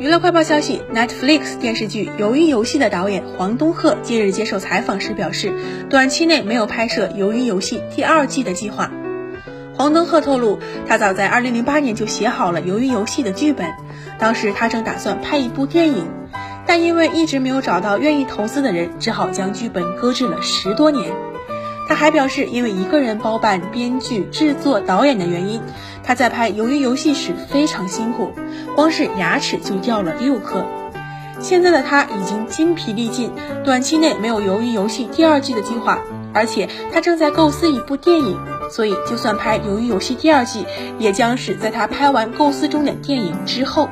娱乐快报消息：Netflix 电视剧《鱿鱼游戏》的导演黄东赫近日接受采访时表示，短期内没有拍摄《鱿鱼游戏》第二季的计划。黄东赫透露，他早在2008年就写好了《鱿鱼游戏》的剧本，当时他正打算拍一部电影，但因为一直没有找到愿意投资的人，只好将剧本搁置了十多年。他还表示，因为一个人包办编剧、制作、导演的原因，他在拍《鱿鱼游戏》时非常辛苦，光是牙齿就掉了六颗。现在的他已经筋疲力尽，短期内没有《鱿鱼游戏》第二季的计划，而且他正在构思一部电影，所以就算拍《鱿鱼游戏》第二季，也将是在他拍完构思中的电影之后。